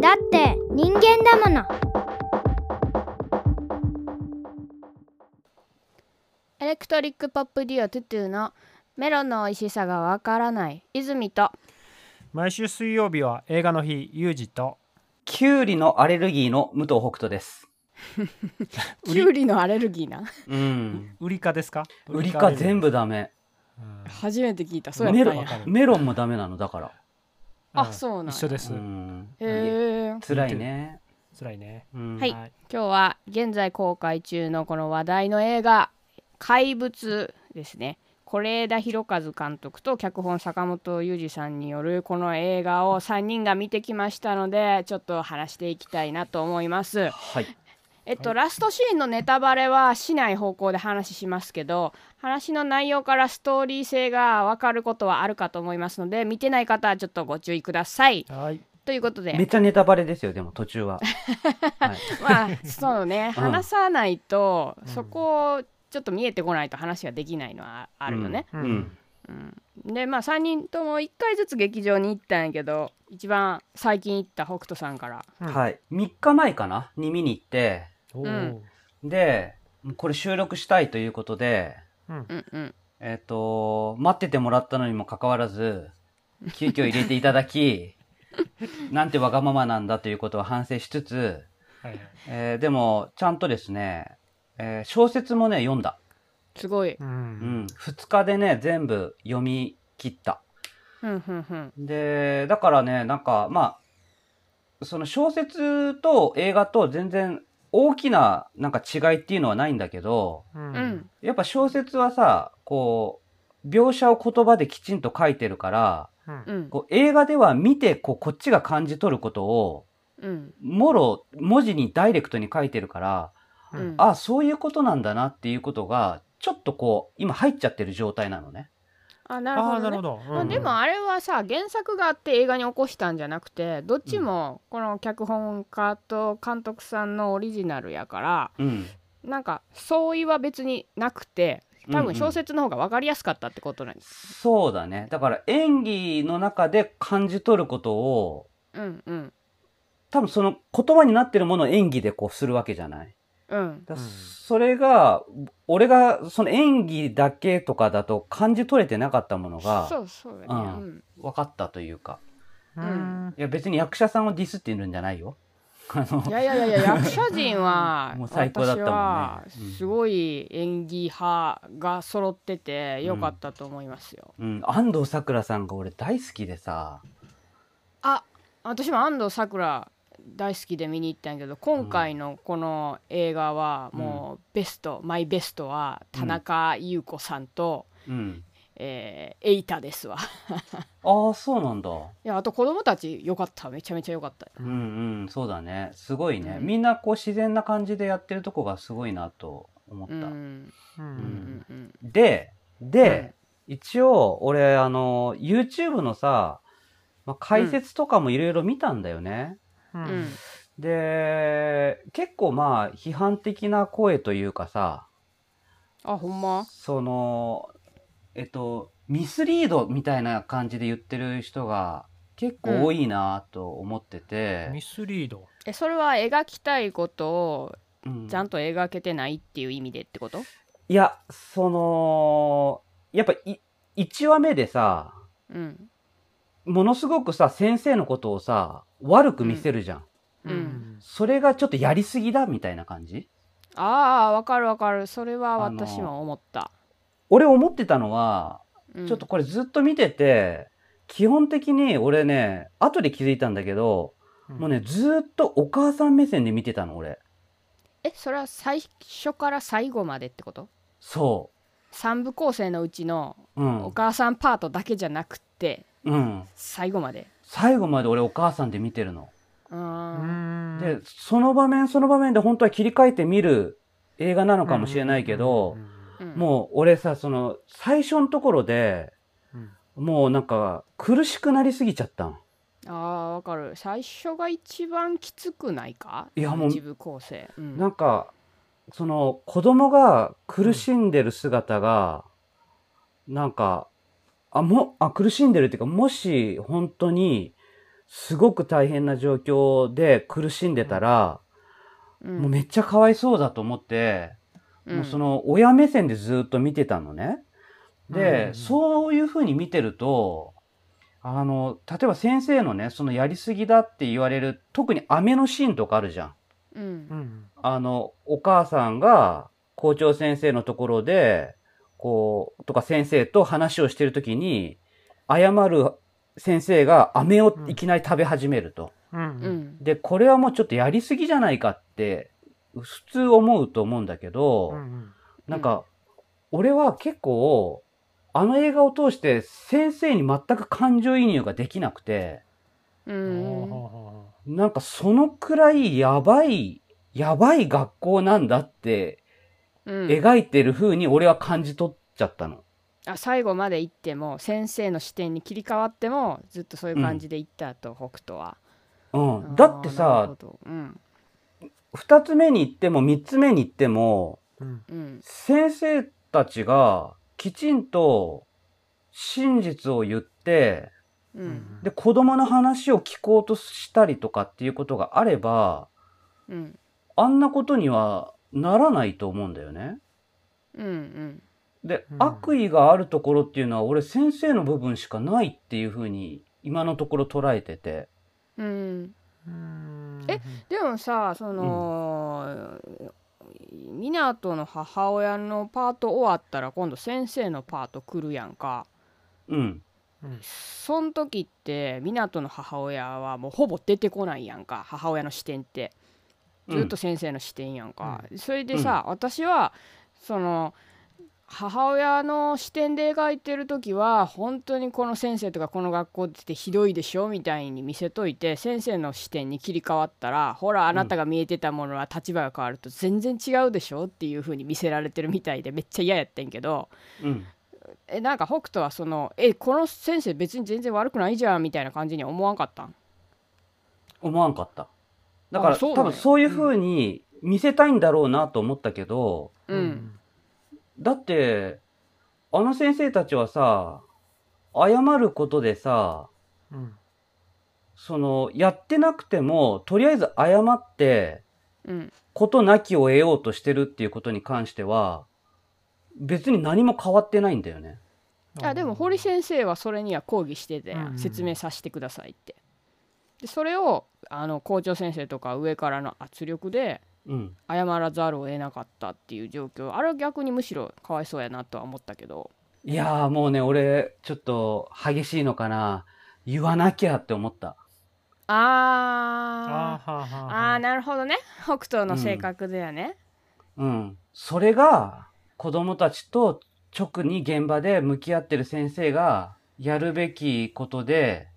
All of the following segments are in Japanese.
だって人間だもの。エレクトリックポップデュオトゥトゥのメロンの美味しさがわからない。泉と。毎週水曜日は映画の日ユージと。キュウリのアレルギーの武藤北斗です。キュウリのアレルギーな？うん。ウリ科ですか？ウリ科全部ダメ。うん初めて聞いた。そうやメロったんや。ン、メロンもダメなの、だから。あそうなんや。一緒です、うん。へえ辛いね。辛いね。うん。はい。今日は現在公開中のこの話題の映画「怪物」ですね。是枝裕和監督と脚本坂本裕二さんによるこの映画を3人が見てきましたのでちょっと話していきたいなと思います。はい。えっと、ラストシーンのネタバレはしない方向で話しますけど話の内容からストーリー性が分かることはあるかと思いますので見てない方はちょっとご注意ください。はい。ということで。めっちゃネタバレですよ、でも途中は。はい。まあそうね。うん。話さないと、うん。そこをちょっと見えてこないと話ができないのはあるよね。ううん。でまあ3人とも1回ずつ劇場に行ったんやけど一番最近行った北斗さんから。うん。はい。3日前かな？に見に行って、うんで、これ収録したいということで、うんえっ、と、待っててもらったのにもかかわらず、急遽入れていただき、なんてわがままなんだということを反省しつつ、はいはいえーでも、ちゃんとですね、えー小説もね、読んだ。すごい。ううんん。2日でね、全部読み切った。ふんふんふんで、だからね、なんか、まあ、その小説と映画と全然大きななんか違いっていうのはないんだけど、ううん。んやっぱ小説はさ、こう、描写を言葉できちんと書いてるから、うん。うん。こう映画では見てこうこっちが感じ取ることを、うん。もろ文字にダイレクトに書いてるから、ううんん。あ、そういうことなんだなっていうことが、ちょっとこう、今入っちゃってる状態なのね。あなるほど、ねるほ。ど、まあ、うんでもあれはさ原作があって映画に起こしたんじゃなくてどっちもこの脚本家と監督さんのオリジナルやからうん。なんか相違は別になくて多分小説の方が分かりやすかったってことなんです。そうだね。だから演技の中で感じ取ることを、うんうん多分その言葉になってるものを演技でこうするわけじゃない？うん。それが、俺がその演技だけとかだと感じ取れてなかったものがそうそうだね。ううん。ん分かったというか。うん。いや別に役者さんをディスってるんじゃないよ。あのいやいやいや役者陣は もう最高だったもんね。すごい演技派が揃っててよかったと思いますよ。うん、安藤サクラさんが俺大好きでさ、あ私も安藤サクラ大好きで見に行ったんやけど今回のこの映画はもうベスト、マイベストは田中優子さんと、うん。えーエイタですわ ああ、そうなんだ。いやあと子供たちよかっためちゃめちゃよかったうんうん、そうだね。すごいね。うんみんなこう自然な感じでやってるとこがすごいなと思った。うんううんんうんうんで、で、一応、俺、あの、YouTube のさ、まあ、解説とかもいろいろ見たんだよね。ううん。んで、結構まあ、批判的な声というかさ、あほんま？その、えっと、ミスリードみたいな感じで言ってる人が結構多いなと思ってて、ミスリード？えそれは描きたいことをうん。ちゃんと描けてないっていう意味でってこと？いや、その、やっぱい、1話目でさ、うんものすごくさ、先生のことをさ、悪く見せるじゃん。うん。それがちょっとやりすぎだみたいな感じ？ああわかるわかる。それは私も思った、俺思ってたのは、うん。ちょっとこれずっと見てて、基本的に俺ね、後で気づいたんだけど、もうね、ずっとお母さん目線で見てたの、俺。えそれは最初から最後までってこと？そ3部構成のうちのう。うん。お。母さんパートだけじゃなくてうん。最後まで。最後まで俺お母さんで見てるの。うーん。で、その場面その場面で本当は切り替えて見る映画なのかもしれないけど、うん。もう俺さ、その、最初のところで、もうなんか、苦しくなりすぎちゃったん。あーわかる。最初が一番きつくないか？いやもう一部構成、うん。なんか、その、子供が苦しんでる姿が、なんか、あ、も、あ、苦しんでるっていうか、もし、本当に、すごく大変な状況で苦しんでたら、うん。もうめっちゃかわいそうだと思って、もうその親目線でずっと見てたのね。で、うんそういうふうに見てると、あの、例えば先生のね、そのやりすぎだって言われる、特に飴のシーンとかあるじゃん。うんうん。あの、お母さんが校長先生のところで、こう、とか先生と話をしてるときに、謝る先生が飴をいきなり食べ始めると。うん。で、これはもうちょっとやりすぎじゃないかって、普通思うと思うんだけど、うんなんか、俺は結構、あの映画を通して先生に全く感情移入ができなくて、ううんんなんかそのくらいやばい、やばい学校なんだってうん。描いてる風に俺は感じ取っちゃったの。あ最後まで行っても先生の視点に切り替わってもずっとそういう感じで行ったと、北斗は。うん。だってあーなるさうん。二つ目に行っても三つ目に行っても、うん。うん。先生たちがきちんと真実を言って、うん。で、子供の話を聞こうとしたりとかっていうことがあれば、うん。あんなことにはならないと思うんだよね。うんうん。で、うん。悪意があるところっていうのは俺先生の部分しかないっていうふうに今のところ捉えてて。うん。うん。えでもさその、湊の母親のパート終わったら今度先生のパート来るやんか。うん。そん時って湊の母親はもうほぼ出てこないやんか母親の視点ってずっと先生の視点やんか、それでさ、私はその母親の視点で描いてる時は本当にこの先生とかこの学校ってひどいでしょみたいに見せといて先生の視点に切り替わったらほらあなたが見えてたものは立場が変わると全然違うでしょっていう風に見せられてるみたいでめっちゃ嫌やってんけど。うん。えなんか北斗はそのえこの先生別に全然悪くないじゃんみたいな感じに思わんかったん？思わんかった。だから多分そういうふうに見せたいんだろうなと思ったけど、うん。だって、あの先生たちはさ、謝ることでさ、うん。その、やってなくても、とりあえず謝って、うん。ことなきを得ようとしてるっていうことに関しては、別に何も変わってないんだよね。あでも堀先生はそれには抗議してて、うん。説明させてくださいってでそれをあの校長先生とか上からの圧力でうん。謝らざるを得なかったっていう状況あれは逆にむしろかわいそうやなとは思ったけどいやーもうね、俺、ちょっと激しいのかな。言わなきゃって思った。あーあーはーはーあはーーなるほどね北斗の性格だよね、うん。それが、子供たちと直に現場で向き合ってる先生がやるべきことで、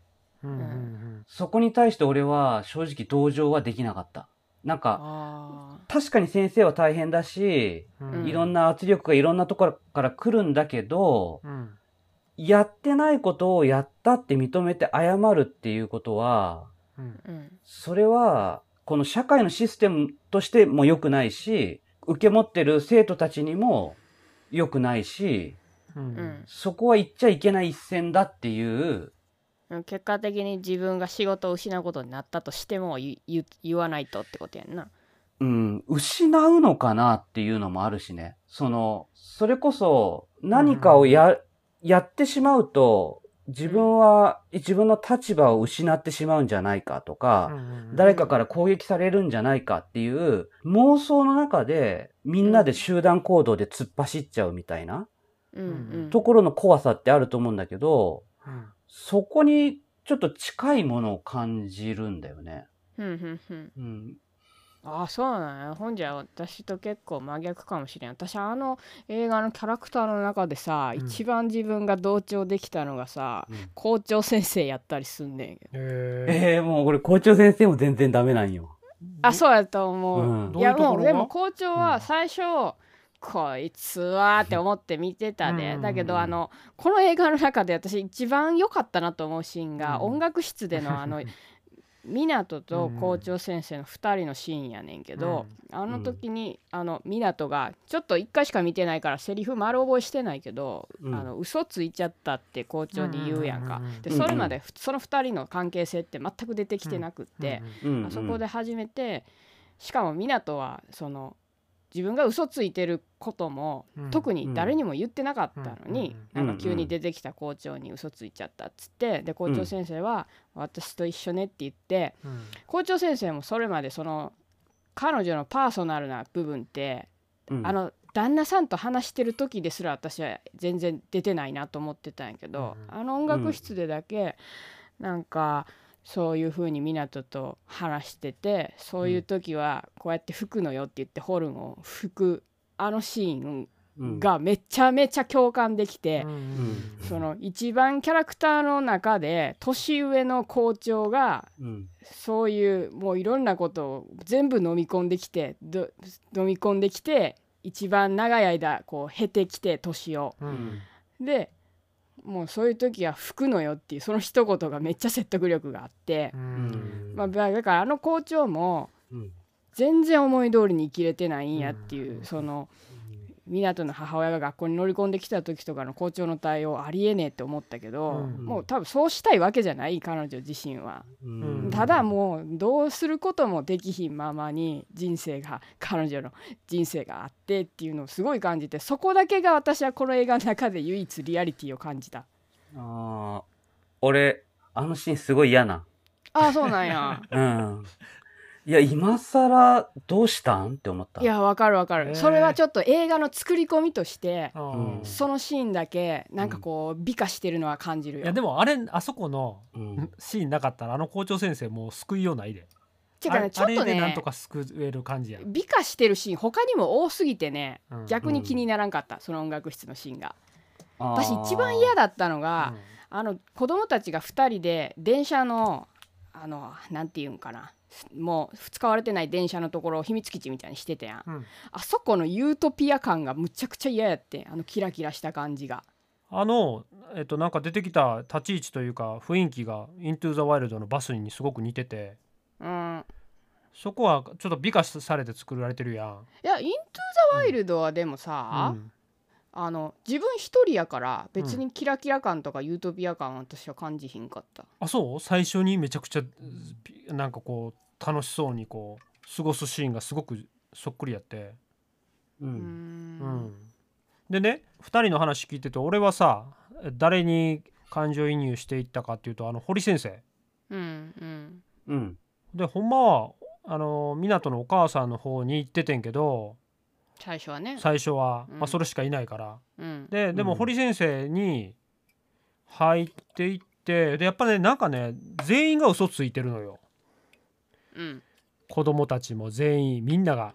うん。うんそこに対して俺は正直同情はできなかった。なんか、あ確かに先生は大変だし、うん。うんいろんな圧力がいろんなところから来るんだけど、うん。やってないことをやったって認めて謝るっていうことは、うん。ーうんそれは、この社会のシステムとしても良くないし、受け持ってる生徒たちにも良くないし、ううん。んそこは言っちゃいけない一線だっていう、うん結果的に自分が仕事を失うことになったとしても言わないとってことやんな。うん、失うのかなっていうのもあるしね。その、それこそ何かをや、やってしまうと、自分は、自分の立場を失ってしまうんじゃないかとか、誰かから攻撃されるんじゃないかっていう妄想の中でみんなで集団行動で突っ走っちゃうみたいなうんうん。ところの怖さってあると思うんだけど、うんそこにちょっと近いものを感じるんだよね。うんうんうん。うん。ああそうなんや。ほんじゃ私と結構真逆かもしれん。私あの映画のキャラクターの中でさ、うん。一番自分が同調できたのがさ、うん。校長先生やったりすんねんへー。ええもうこれ校長先生も全然ダメなんよ。あそうやと思う、うん。いやもうでも校長は最初、こいつはって思って見てたで、うん。だけどあのこの映画の中で私一番良かったなと思うシーンが、うん。音楽室でのあの 湊と校長先生の2人のシーンやねんけど、あの時に、あの湊がちょっと1回しか見てないからセリフ丸覚えしてないけど、うん。あの嘘ついちゃったって校長に言うやんか、うんうんうんうんでそれまでふその2人の関係性って全く出てきてなくって、うん。あそこで初めてしかも湊はその自分が嘘ついてることも、うん。特に誰にも言ってなかったのに、うん。なんか急に出てきた校長に嘘ついちゃったっつってで校長先生は「私と一緒ね」って言ってうん。校長先生もそれまでその彼女のパーソナルな部分って、うん。あの旦那さんと話してる時ですら私は全然出てないなと思ってたんやけど、うんあの音楽室でだけ、なんかそういう風に湊と話しててそういう時はこうやって吹くのよって言ってホルンを吹くあのシーンうん。がめちゃめちゃ共感できて。うん。その一番キャラクターの中で年上の校長がうん。そういうもういろんなことを全部飲み込んできてど飲み込んできて一番長い間こう経てきて年を。うん。でもうそういう時は吹くのよっていうその一言がめっちゃ説得力があって。う、ん。まあ、だだからあの校長もうん。全然思い通りに生きれてないんやっていう、うん。その湊の母親が学校に乗り込んできた時とかの校長の対応ありえねえって思ったけど、うんもう多分そうしたいわけじゃない彼女自身は。うんただもうどうすることもできひんままに人生が彼女の人生があってっていうのをすごい感じてそこだけが私はこの映画の中で唯一リアリティを感じた。あー俺、あのシーンすごい嫌な。ああそうなんや。うん。いや、今更どうしたん？って思った。いやわかるわかる、それはちょっと映画の作り込みとしてあうん。ーそのシーンだけなんかこう美化してるのは感じるよ。いやでもあれあそこのうん。シーンなかったらあの校長先生もう救いようないで。あてかねちょっとねなんとか救える感じや。ん、美化してるシーン他にも多すぎてねうん。逆に気にならんかった、その音楽室のシーンが。私一番嫌だったのが、うん。あの子供たちが2人で電車のあのなんていうんかなもう使われてない電車のところを秘密基地みたいにしてたやん、うん。あそこのユートピア感がむちゃくちゃ嫌やってあのキラキラした感じが。あのえっとなんか出てきた立ち位置というか雰囲気が「イントゥ・ザ・ワイルド」のバスにすごく似てて。うん。そこはちょっと美化されて作られてるやん。いや「イントゥ・ザ・ワイルド」はでもさ、うんあの自分一人やから別にキラキラ感とかユートピア感は私は感じひんかった、あそう？最初にめちゃくちゃピなんかこう楽しそうにこう過ごすシーンがすごくそっくりやって。う。うん。うん。ん、でね2人の話聞いてて俺はさ誰に感情移入していったかっていうとあの堀先生。うんうん。うん。でほんまはあの湊のお母さんの方に行っててんけど最初はね、最初は、うん。まあ、それしかいないから。うん、ででもうん。堀先生に入っていってでやっぱねなんかね全員が嘘ついてるのよ。うん。子供たちも全員みんなが。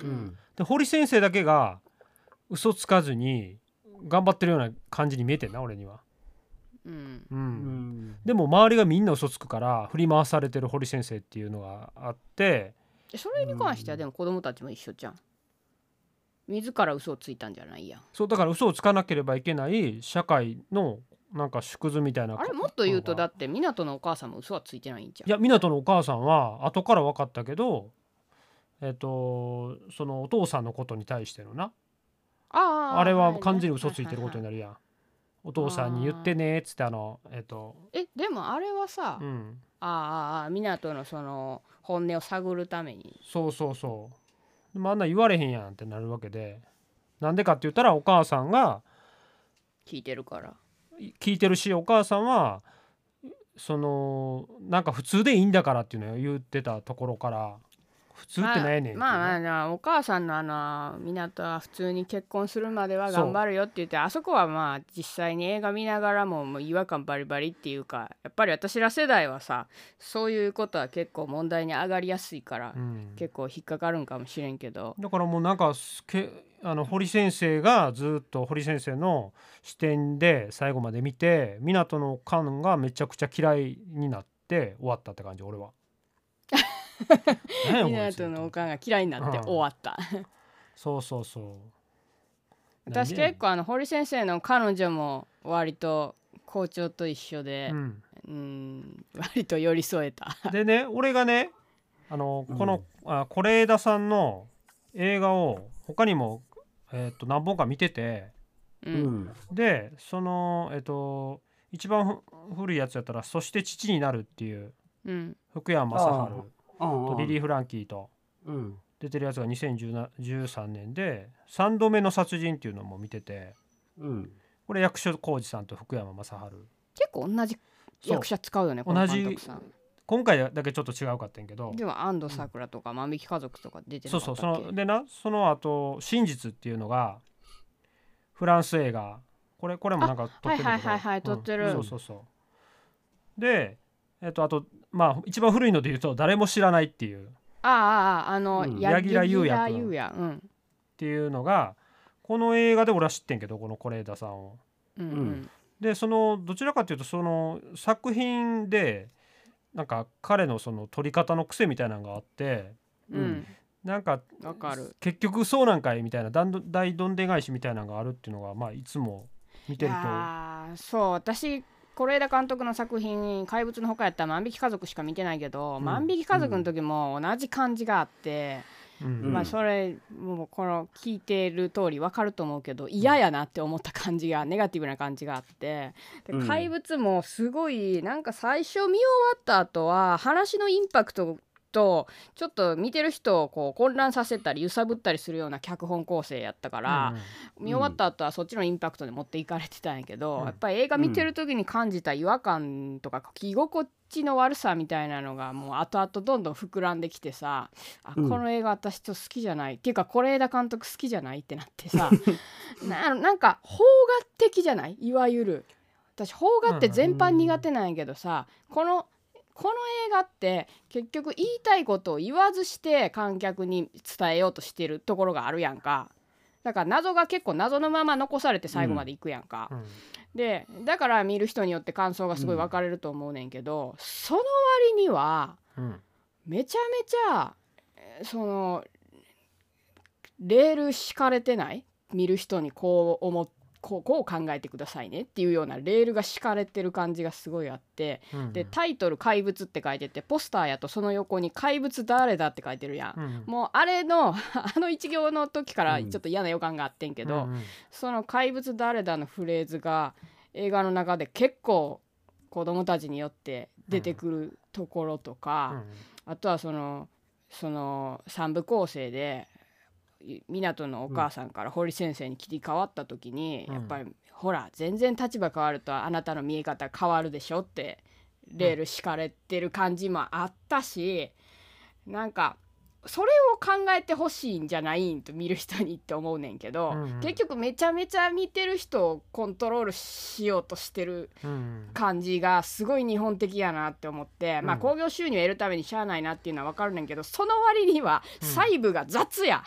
うん。で堀先生だけが嘘つかずに頑張ってるような感じに見えてんな俺には。うん。うん。うん。でも周りがみんな嘘つくから振り回されてる堀先生っていうのがあって。それに関してはでも子供たちも一緒じゃん自ら嘘をついたんじゃないや。んそうだから嘘をつかなければいけない社会のなんか縮図みたいなあれもっと言うとだいって湊のお母さんも嘘はついてないんじゃんや湊のお母さんは後から分かったけどえっとそのお父さんのことに対してのな。あーあれは完全に嘘ついてることになるやん。お父さんに言ってねっつってあのえっと。えでもあれはさ、うん。あーあー湊のその本音を探るために。そうそうそうでもあんな言われへんやんってなるわけでなんでかって言ったらお母さんが聞いてるから。聞いてるしお母さんはそのなんか普通でいいんだからっていうのを言ってたところから普通ってないねんまあまあまあお母さんのあの湊は普通に結婚するまでは頑張るよって言ってあそこはまあ実際に映画見ながらももう違和感バリバリっていうかやっぱり私ら世代はさそういうことは結構問題に上がりやすいから、うん。結構引っかかるんかもしれんけど。だからもうなんかすけあの堀先生がずっと堀先生の視点で最後まで見て湊の勘がめちゃくちゃ嫌いになって終わったって感じ俺は。何や こいつ湊のおかんが嫌いになって終わった。そうそうそう。私結構あの堀先生の彼女も割と校長と一緒でう、ん、うん、割と寄り添えた。でね俺がねあのこのあ是枝さんの映画を他にも、えー、と何本か見ててう、うん。ん。でそのえっ、と一番ふ古いやつやったら「そして父になる」っていううん、福山雅治。うんとリリー・フランキーとうん。出てるやつが2013年で「3度目の殺人」っていうのも見ててうん。これ役所広司さんと福山雅治。結構同じ役者使うよね、この同じ監督さん。今回だけちょっと違うかったんやけど。でも安藤サクラとか万引き家族とか出てそうそうそのでなその後真実」っていうのがフランス映画。これこれもなんか撮ってるはいはいはいはいうん撮ってる。そうそうそう。でえっとあとまあ一番古いので言うと「誰も知らない」っていう。っあああああの、うん。や柳楽優弥柳楽君優弥うんていうのがこの映画で俺は知ってんけどこの是枝さんを。うんううん。んでそのどちらかというとその作品でなんか彼のその撮り方の癖みたいなのがあってうん。なんかわかる。結局そうなんかいみたいな大ど大どんで返しみたいなのがあるっていうのがまあいつも見いてると。そう私是枝監督の作品「怪物の他」やったら万引き家族しか見てないけど、うん。万引き家族の時も同じ感じがあって、うん。まあそれもうこの聞いてる通り分かると思うけど嫌やなって思った感じがネガティブな感じがあって。怪物もすごいなんか最初見終わった後は話のインパクトとちょっと見てる人をこう混乱させたり揺さぶったりするような脚本構成やったから、見終わった後はそっちのインパクトで持っていかれてたんやけど、うん。やっぱり映画見てる時に感じた違和感とか着心地の悪さみたいなのがもう後々どんどん膨らんできてさあこうん。の映画私と好きじゃない、っていうか是枝監督好きじゃないってなってさ ななんか邦画的じゃない？いわゆる。私邦画って全般苦手なんやけどさ、このこの映画って結局言いたいことを言わずして観客に伝えようとしてるところがあるやんか。だから謎が結構謎のまま残されて最後までいくやんか、うん。でだから見る人によって感想がすごい分かれると思うねんけど、その割にはうん。めちゃめちゃえーそのレール敷かれてない？見る人にこう思っこうこう考えてくださいねっていうようなレールが敷かれてる感じがすごいあってうんでタイトル「怪物」って書いててポスターやとその横に「怪物誰だ?」って書いてるやん。うんもうあれの あの一行の時からうんちょっと嫌な予感があってんけど、うんその「怪物誰だ?」のフレーズが映画の中で結構子供たちによって出てくるところとか、あとはそのその三部構成でい湊のお母さんから堀先生に切り替わった時に、うん。やっぱりほら全然立場変わるとあなたの見え方変わるでしょってレール敷かれてる感じもあったし、なんかそれを考えてほしいんじゃないんと見る人にって思うねんけど、うんうん。結局めちゃめちゃ見てる人をコントロールしようとしてるうん。感じがすごい日本的やなって思って、まあうん興行収入を得るためにしゃあないなっていうのは分かるねんけどその割にはうん。細部が雑や、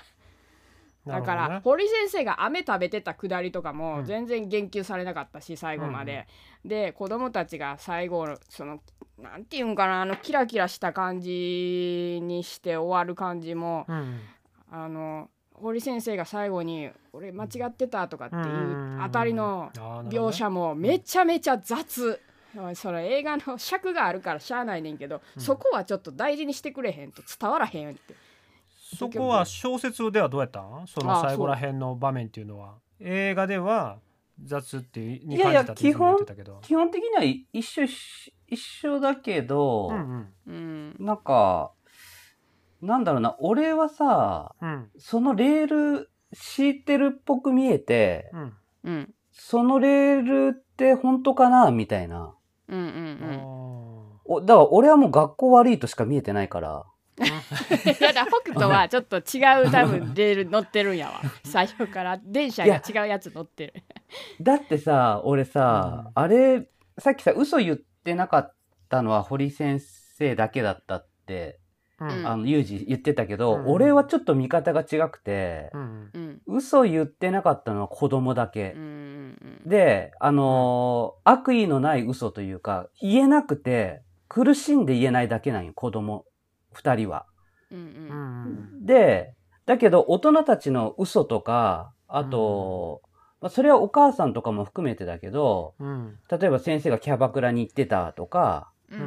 だから、ね堀先生が飴食べてたくだりとかうん。も全然言及されなかったし最後まで、で子供たちが最後のそのなんていうんかなあのキラキラした感じにして終わる感じもうんあの堀先生が最後に「俺間違ってた」とかっていうんうあたりの描写もめちゃめちゃ雑。それ映画の尺があるからしゃあないねんけど、うん。そこはちょっと大事にしてくれへんと伝わらへんってそこは小説ではどうやった？んその最後らへんの場面っていうのは。映画では雑っていうに感じたって言ってたけど。基本的には一緒し一緒だけど、うんうん。なんか、なんだろうな、俺はさ、うん。うんそのレール敷いてるっぽく見えて、うん。うん。そそのレールって本当かなみたいな。うんうんあうんおだから俺はもう学校悪いとしか見えてないから。い やだ北斗はちょっと違う多分レール乗ってるんやわ。最初から電車が違うやつ乗ってる。だってさ、俺さ、うん。あれ、さっきさ、嘘言ってなかったのは堀先生だけだったって、あの、ユージ言ってたけど、うん。俺はちょっと見方が違くて、うん。うん嘘言ってなかったのは子供だけ。で、あのー悪意のない嘘というか、言えなくて、苦しんで言えないだけなんよ、子供二人は。うんううんん。で、だけど大人たちの嘘とか、あと、まあ、それはお母さんとかも含めてだけど、うん。例えば先生がキャバクラに行ってたとか、うんう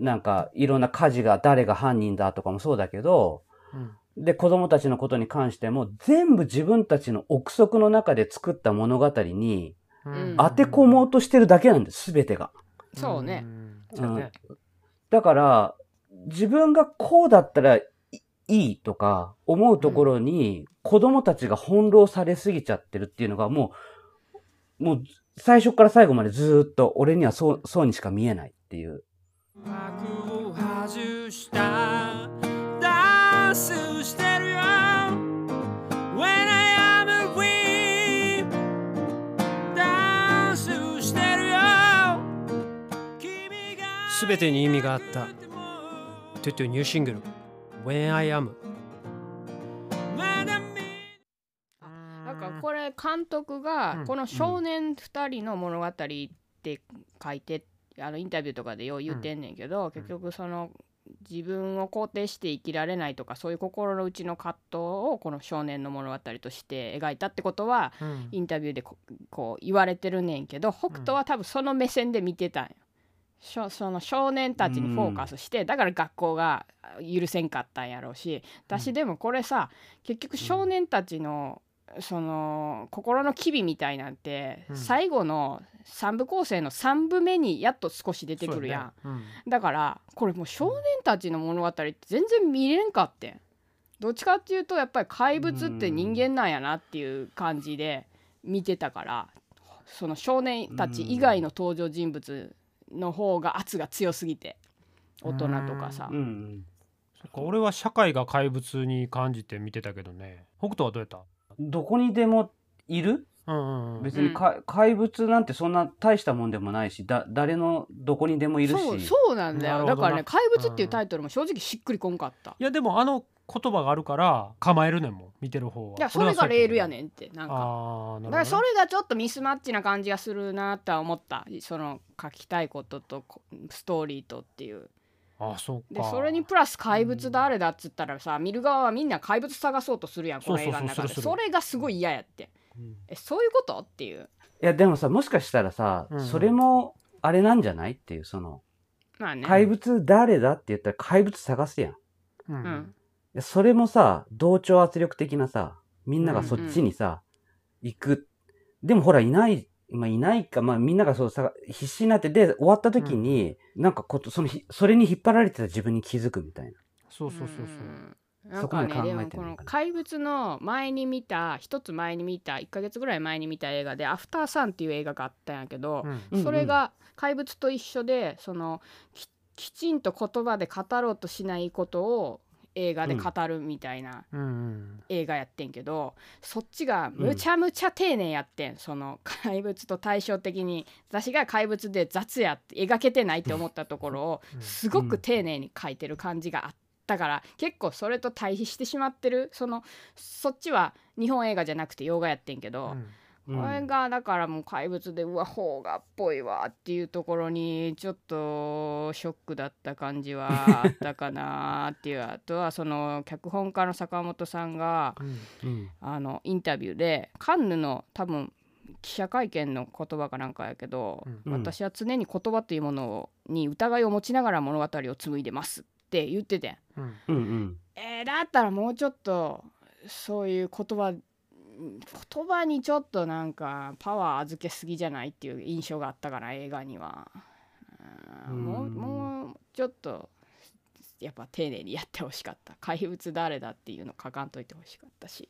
ん。なんかいろんな火事が誰が犯人だとかもそうだけど、うん。で、子供たちのことに関しても全部自分たちの憶測の中で作った物語にうん。当て込もうとしてるだけなんです、すべてが。そうね。うね。だから、自分がこうだったらいいいとか思うところに子供たちが翻弄されすぎちゃってるっていうのがもう、もう最初から最後までずーっと俺にはそう、そうにしか見えないっていう。幕を外した。ダンスしてるよ。When I am free ダンスしてるよ。君が。すべてに意味があったトゥトゥニューシングル When I Am なんかこれ監督がうん。この少年2人の物語って書いてあのインタビューとかでよう言ってんねんけど、結局その自分を肯定して生きられないとかそういう心の内の葛藤をこの少年の物語として描いたってことはうん。インタビューでここう言われてるねんけど北斗は多分その目線で見てたんよ。その少年たちにフォーカスして、だから学校が許せんかったんやろうし私でもこれさ結局少年たちのその心の機微みたいなんて、うん。最後の3部構成の3部目にやっと少し出てくるやん、ね。だからこれもう少年たちの物語って全然見れんかってん。どっちかっていうとやっぱり怪物って人間なんやなっていう感じで見てたからその少年たち以外の登場人物の方が圧が強すぎて大人とかさ。うんうん。そっか俺は社会が怪物に感じて見てたけどね。北斗はどうやった？どこにでもいる？うんうんうん。別にか、怪物なんてそんな大したもんでもないし、だ、誰のどこにでもいるし。そうそうなんだよ。だからね「怪物」っていうタイトルも正直しっくりこんかった、いやでもあの言葉があるから構えるねんもん見てる方は。いやそれがレールやねんんってなんか。ああなるほどね。だからそれがちょっとミスマッチな感じがするなとは思った。その書きたいこととこストーリーとっていう。あそうか。でそれにプラス怪物誰だっつったらさ見る側はみんな怪物探そうとするやんこの映画の中で。すそうそうそうするする。それがすごい嫌やって。うん。えそういうことっていう。いや、でもさ、もしかしたらさ、うん。それも、あれなんじゃないっていう、その、まあね。怪物誰だって言ったら怪物探すやん。ううん。んでそれもさ、同調圧力的なさ、みんながそっちにさ、行く。でもほら、いない、まあ、いないか、まあ、みんながそうさ、必死になって、で、終わった時に、なんかこと、そのひ、それに引っ張られてた自分に気づくみたいな。そうそうそうそう。うん。なんそこまで考えかねでもこのてるのかな怪物の前に見た一つ前に見た1ヶ月ぐらい前に見た映画で「アフターサン」っていう映画があったんやけど、うんうん。それが怪物と一緒でそのききちんと言葉で語ろうとしないことを映画で語るみたいなうんうん。映画やってんけど、そっちがむちゃむちゃ丁寧やってん、その怪物と対照的に私が怪物で雑やって描けてないって思ったところをうん。すごく丁寧に描いてる感じがあったから結構それと対比してしまってる。そのそっちは日本映画じゃなくて洋画やってんけど。うんこれがだからもう怪物でうわ邦画っぽいわっていうところにちょっとショックだった感じはあったかなっていう あとはその脚本家の坂本さんがうん。うん。あのインタビューでカンヌの多分記者会見の言葉かなんかやけど、うん。私は常に言葉というものに疑いを持ちながら物語を紡いでますって言っててうん。うん。うん。えーだったらもうちょっとそういう言葉言葉にちょっとなんかパワー預けすぎじゃないっていう印象があったから映画には。うん。もううんもうちょっとやっぱ丁寧にやってほしかった。怪物誰だっていうの書かんといてほしかったし。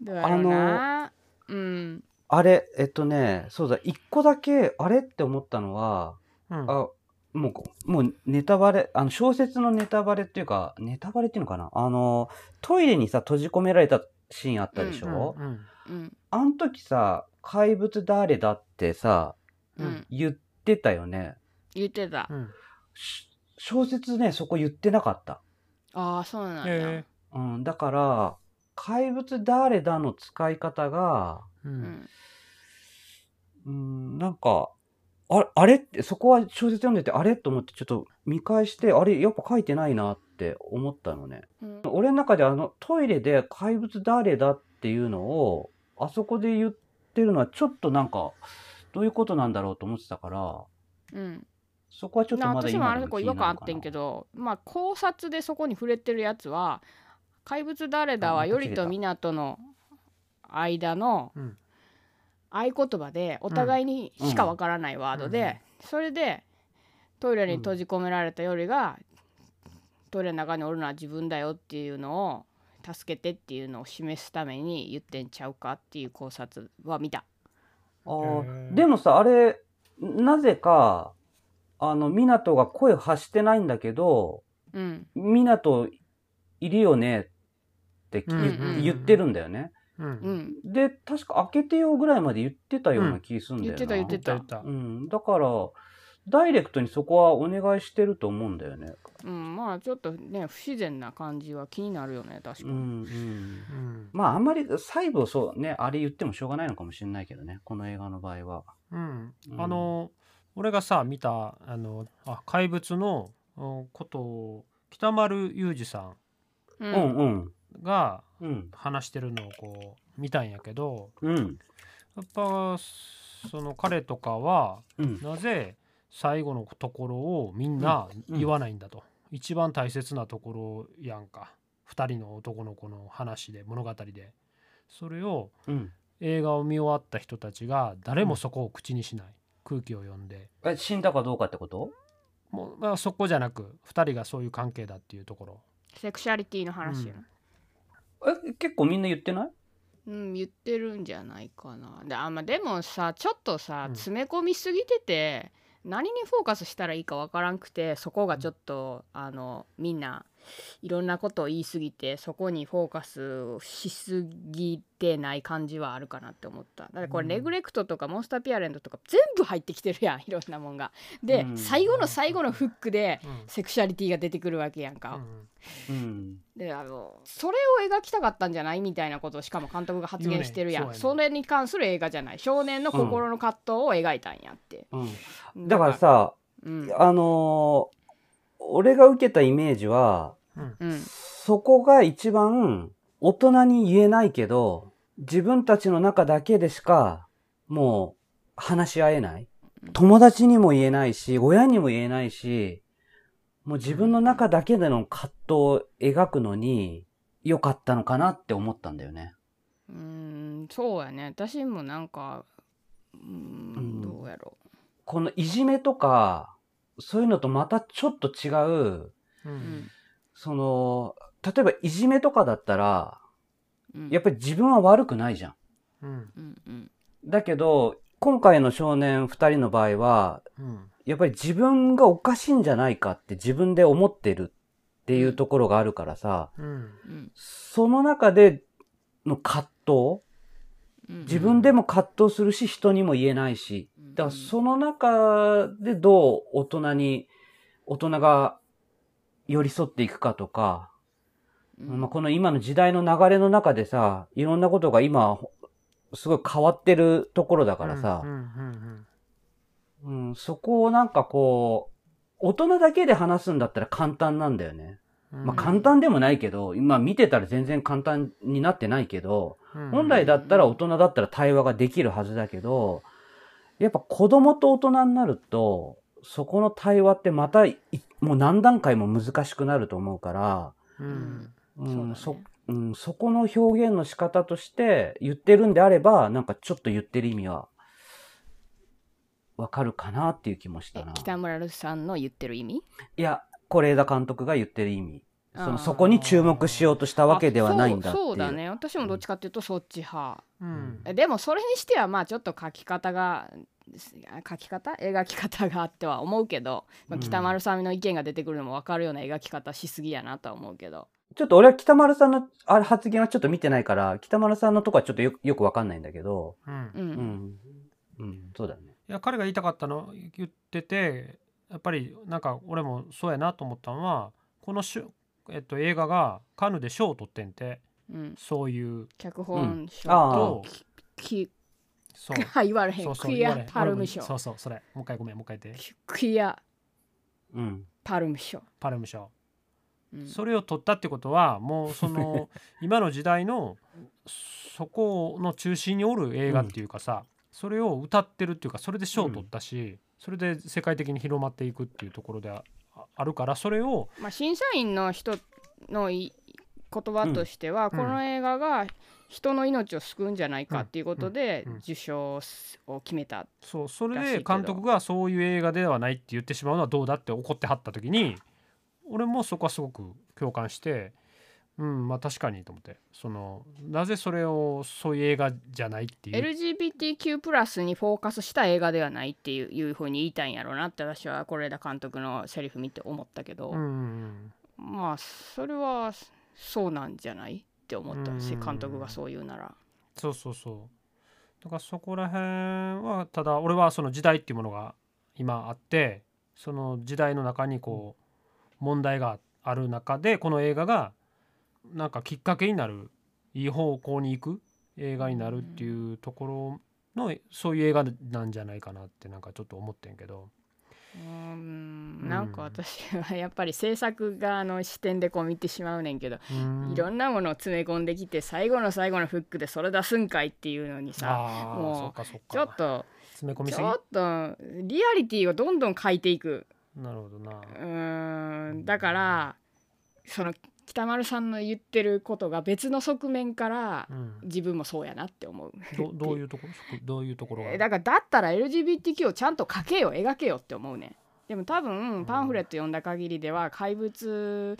どうやろうな。うん。あれ、えっとね、そうだ、一個だけ、あれって思ったのは、うん。あ、もう、もうネタバレ、あの、小説のネタバレっていうか、ネタバレっていうのかな？あの、トイレにさ、閉じ込められたシーンあったでしょ、うんうん。あの時さ、怪物誰だってさ、うん。言ってたよね。言ってた。うん。し小説ね、そこ言ってなかった。ああそうなんだ、えうん、だから、怪物誰だの使い方が、ーううん。んうん、なんか、ああれって、そこは小説読んでて、あれ？と思ってちょっと見返して、あれ、やっぱ書いてないなって思ったのね。うん。俺の中であの、トイレで怪物誰だっていうのを、あそこで言っってるのはちょっとなんかどういうことなんだろうと思ってたからうん。そこはちょっとなまだ今でも気になるかな。感あってんけどまあ考察でそこに触れてるやつは「怪物誰だ」は頼と湊の間のうん。合言葉でお互いにしかわからないワードで、それでトイレに閉じ込められたよりが、トイレの中におるのは自分だよっていうのを助けてっていうのを示すために言ってんちゃうかっていう考察は見た。あでもさあれなぜかあの湊が声を発してないんだけどうん。湊いるよねってきうんうん言ってるんだよね。ううん。んで確か開けてよぐらいまで言ってたような気するんだよな。言ってた言ってた。言った。うん、だからダイレクトにそこはお願いしてると思うんだよね。うん、まあちょっとね不自然な感じは気になるよね確かに。うんうんうん。まああんまり細部をそうねあれ言ってもしょうがないのかもしれないけどねこの映画の場合は。うん。うん。あの俺がさ見たあのあ怪物のうんことを北丸裕二さん。うんん。がうん話してるのをこう見たんやけど。うん。やっぱその彼とかはうん。なぜ最後のところをみんなうん。言わないんだと、一番大切なところやんか。2人の男の子の話で物語で。それをうん。映画を見終わった人たちが誰もそこを口にしない、空気を読んで。え死んだかどうかってこと？もう、まあ、そこじゃなく2人がそういう関係だっていうところ。セクシャリティの話やな、え結構みんな言ってない？うん言ってるんじゃないかな。であ、まあ、でもさちょっとさ、うん。詰め込みすぎてて何にフォーカスしたらいいかわからんくてそこがちょっと、あのみんないろんなことを言いすぎてそこにフォーカスしすぎてない感じはあるかなって思った。だからこれ、うん。ネグレクトとかモンスターピアレントとか全部入ってきてるやんいろんなもんが。で、うん。最後の最後のフックでうん。セクシャリティが出てくるわけやんか、うん。であのそれを描きたかったんじゃないみたいなことをしかも監督が発言してるやん、ねそね。それに関する映画じゃない。少年の心の葛藤を描いたんやって、うん。だから、さうん。あのー俺が受けたイメージはうん。そこが一番大人に言えないけど自分たちの中だけでしかもう話し合えない。友達にも言えないし、親にも言えないし、もう自分の中だけでの葛藤を描くのに良かったのかなって思ったんだよね。うーんそうやね。私もなんかうーんうん。どうやろこのいじめとか、そういうのとまたちょっと違う、うん。その、例えばいじめとかだったら、うん、やっぱり自分は悪くないじゃん。うん。だけど、今回の少年二人の場合は、うん。やっぱり自分がおかしいんじゃないかって自分で思ってるっていうところがあるからさ、その中での葛藤、うん。自分でも葛藤するし、人にも言えないし、だからその中でどう大人に、大人が寄り添っていくかとか、うん。まあ、この今の時代の流れの中でさ、いろんなことが今、すごい変わってるところだからさ。そこをなんかこう、大人だけで話すんだったら簡単なんだよね。うん。まあ簡単でもないけど、今見てたら全然簡単になってないけど、うん。本来だったら大人だったら対話ができるはずだけど、やっぱ子供と大人になると、そこの対話ってまたいもう何段階も難しくなると思うから、うんうん、そそうだねうん、そこの表現の仕方として言ってるんであれば、なんかちょっと言ってる意味はわかるかなっていう気もしたな。え北村さんの言ってる意味？いや、是枝監督が言ってる意味。そのそこに注目しようとしたわけではないんだっていう。あそうそうだね。私もどっちかっていうとそっち派、うん。えでもそれにしてはまあちょっと書き方が書き方？描き方があっては思うけど、まあ、うん。北丸さんの意見が出てくるのも分かるような描き方しすぎやなとは思うけど。ちょっと俺は北丸さんのあれ発言はちょっと見てないから、北丸さんのとこはちょっとよよくわかんないんだけど、うん。うん、うん。うん、そうだね。いや彼が言いたかったの言っててやっぱりなんか俺もそうやなと思ったのはこのしゅ、えっと、映画がカンヌで賞を取ってんて。うん、そういう。脚本賞あとあきそう。はい言われへん。そうそうクイアパルム賞そうそうそれ。もう一回ごめんもう一回言って。クイアうん。パルム賞、パルム賞うん。それを取ったってことはもうその 今の時代のそこの中心におる映画っていうかさ、それを歌ってるっていうかそれで賞を取ったし、それで世界的に広まっていくっていうところでああるからそれをまあ、審査員の人のい言葉としては、この映画が人の命を救うんじゃないかっていうことでうん。うん。受賞を決めた、そうそれで監督がそういう映画ではないって言ってしまうのはどうだって怒ってはった時に俺もそこはすごく共感してうんまあ確かにと思って。そのなぜそれをそういう映画じゃないっていう。LGBTQ+ プラスにフォーカスした映画ではないっていういうふうに言いたいんやろうなって私は是枝監督のセリフ見て思ったけど、うんうんまあそれはそうなんじゃないって思ったしうん。監督がそう言うなら。そうそうそう。だからそこら辺はただ俺はその時代っていうものが今あってその時代の中にこう問題がある中でこの映画がなんかきっかけになるいい方向に行く映画になるっていうところのそういう映画なんじゃないかなってなんかちょっと思ってんけど。うーん。なんか私はやっぱり制作側の視点でこう見てしまうねんけど、うん。いろんなものを詰め込んできて最後の最後のフックでそれ出すんかいっていうのにさもうちょっと詰め込みすぎ？ちょっとリアリティをどんどん書いていく。なるほどな。うーん。だからその北丸さんの言ってることが別の側面からうん。自分もそうやなって思う。どどういうところ？どういうところが？えだからだったら LGBTQ をちゃんと書けよ描けよって思うねん。でも多分パンフレット読んだ限りでは怪物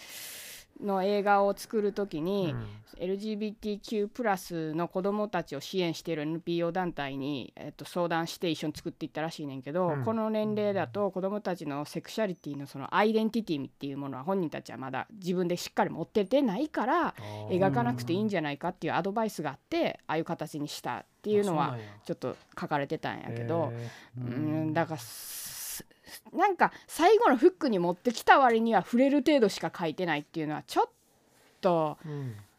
の映画を作る時に、LGBTQ+ プラスの子どもたちを支援している NPO 団体に、えっと、相談して一緒に作っていったらしいねんけど、うん。この年齢だと子どもたちのセクシャリティのそのアイデンティティっていうものは本人たちはまだ自分でしっかり持っててないから描かなくていいんじゃないかっていうアドバイスがあってああいう形にしたっていうのはちょっと書かれてたんやけど。うんだからすなんか最後のフックに持ってきた割には触れる程度しか書いてないっていうのはちょっと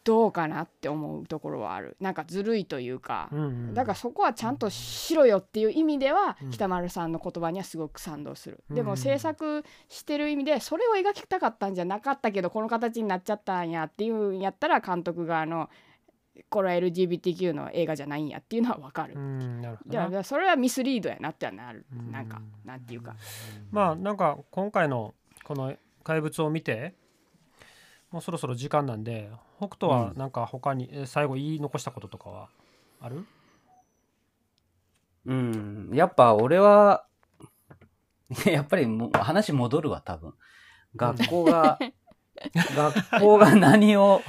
どうかなって思うところはある。なんかずるいというか、だからそこはちゃんとしろよっていう意味では、うん。北丸さんの言葉にはすごく賛同する、うん。でも制作してる意味でそれを描きたかったんじゃなかったけどこの形になっちゃったんやっていうんやったら監督側のこれは LGBTQ の映画じゃないんやっていうのは分かる。うんなるほどじなゃあそれはミスリードやなってはなるうんなんかなんていうかまあなんか今回のこの怪物を見てもうそろそろ時間なんで北斗はなんか他に、え最後言い残したこととかはある？うん。やっぱ俺は、やっぱりもう話戻るわ、多分。学校が、学校が何を、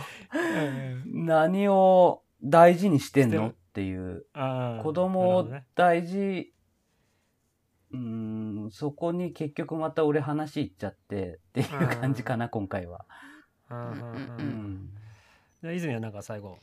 何を大事にしてんの？っていう。子供を大事、うん、そこに結局また俺話いっちゃってっていう感じかな、今回は。うんうんうんうん。うん。じゃあ泉はなんか最後。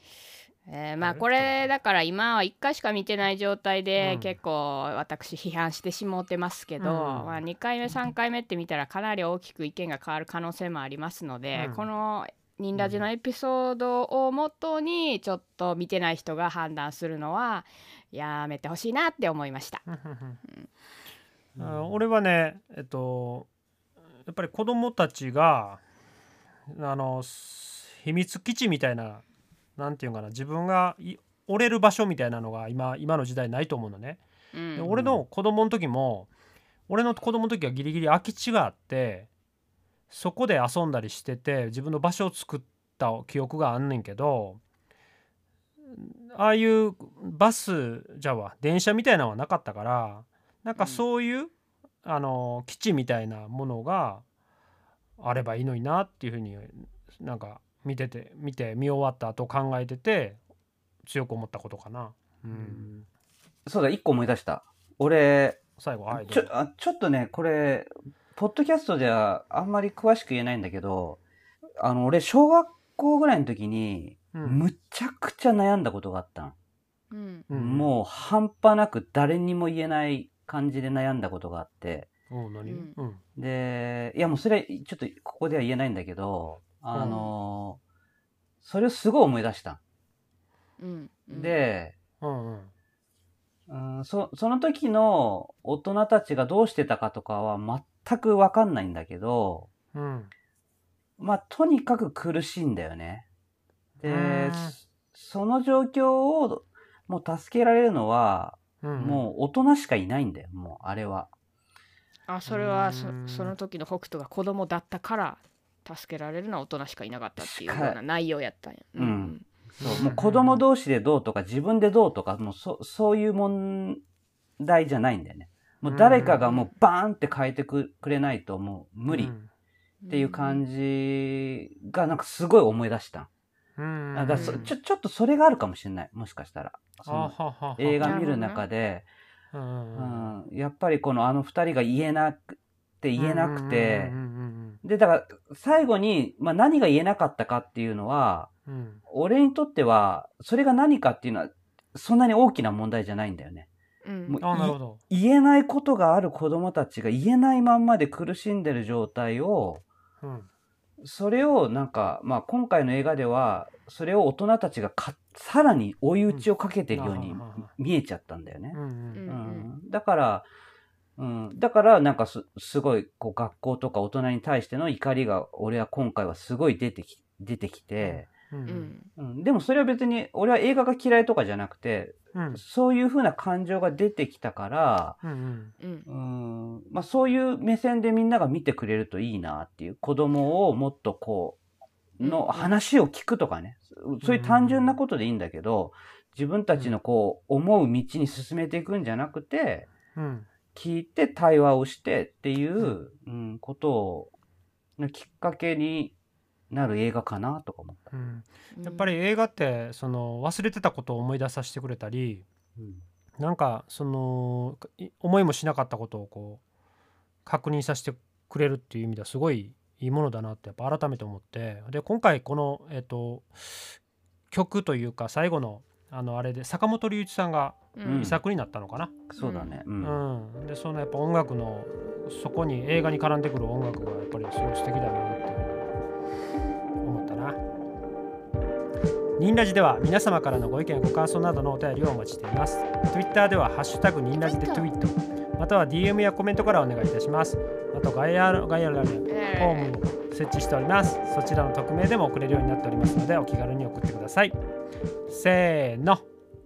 えーまあこれだから今は1回しか見てない状態でうん。結構私批判してしもうてますけど、うん。まあ、2回目3回目って見たらかなり大きく意見が変わる可能性もありますので、うん。この「ニンラジ」のエピソードをもとにちょっと見てない人が判断するのはやめてほしいなって思いました。あ俺はねえっとやっぱり子供たちがあのす秘密基地みたいななんていうかな自分がい折れる場所みたいなのが今今の時代ないと思うのね。うんで俺の子供の時も俺の子供の時はギリギリ空き地があってそこで遊んだりしてて自分の場所を作った記憶があんねんけどああいうバスじゃわ電車みたいなのはなかったからなんかそういう、あの基地みたいなものがあればいいのになっていうふうになんか見てて見て見終わった後考えてて強く思ったことかな。うん、そうだ、一個思い出した。俺、最後はいちょあちょっとね、これ、ポッドキャストではあんまり詳しく言えないんだけど、あの、俺、小学校ぐらいの時に、うん。むちゃくちゃ悩んだことがあったん。うん。うん。もう半端なく誰にも言えない感じで悩んだことがあって。おう何、うん。うん。で、いやもうそれ、ちょっとここでは言えないんだけど、あのそれをすごい思い出した。うん。うん。で、うん、そその時の大人たちがどうしてたかとかは全くわかんないんだけど、うんまあ、とにかく苦しいんだよね。でうん、その状況をもう助けられるのは、うんもう大人しかいないんだよ、もうあれは。あそれはそうんその時の北斗が子供だったから助けられるのは大人しかいなかったっていうような内容やったんや。うんそううんもう子供同士でどうとか自分でどうとか、もうそそういう問題じゃないんだよね。もう誰かがもうバーンって変えてくくれないともう無理っていう感じがなんかすごい思い出した。だからそちょちょっとそれがあるかもしれない。もしかしたら。その映画見る中で、うん。やっぱりこのあの二人が言えなくて。言えなくてう、んで、だから最後に、まあ、何が言えなかったかっていうのは、俺にとっては、それが何かっていうのは、そんなに大きな問題じゃないんだよね。うん。もうあなるほど。言えないことがある子供たちが言えないまんまで苦しんでる状態を、うん。それをなんか、まあ今回の映画では、それを大人たちがかさらに追い打ちをかけてるように見えちゃったんだよね。うん。だから、うん、だからなんかすすごいこう学校とか大人に対しての怒りが俺は今回はすごい出てき出てきて、うん。うん。うん、でもそれは別に俺は映画が嫌いとかじゃなくてうん。そういう風な感情が出てきたから、うんうん。まあ、そういう目線でみんなが見てくれるといいなっていう子供をもっとこうの話を聞くとかね。そういう単純なことでいいんだけど自分たちのこう思う道に進めていくんじゃなくてうん。聞いて対話をしてっていう、うん、ことをのきっかけになる映画かなとか思った。うん。やっぱり映画ってその忘れてたことを思い出させてくれたりうん。なんかそのい思いもしなかったことをこう確認させてくれるっていう意味ではすごいいいものだなってやっぱ改めて思ってで今回この、えっと曲というか最後のあのあれで坂本龍一さんがうん。遺作になったのかな、そうだね。う。うんん。でそのやっぱ音楽のそこに映画に絡んでくる音楽がやっぱりすごい素敵だなってニンラジでは皆様からのご意見ご感想などのお便りをお待ちしています。Twitter ではハッシュタグニンラジでツイートまたは DM やコメントからお願いいたします。あと概要概要欄にフォームを設置しております。そちらの匿名でも送れるようになっておりますのでお気軽に送ってください。せーの。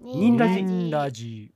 ニンラジニンラジ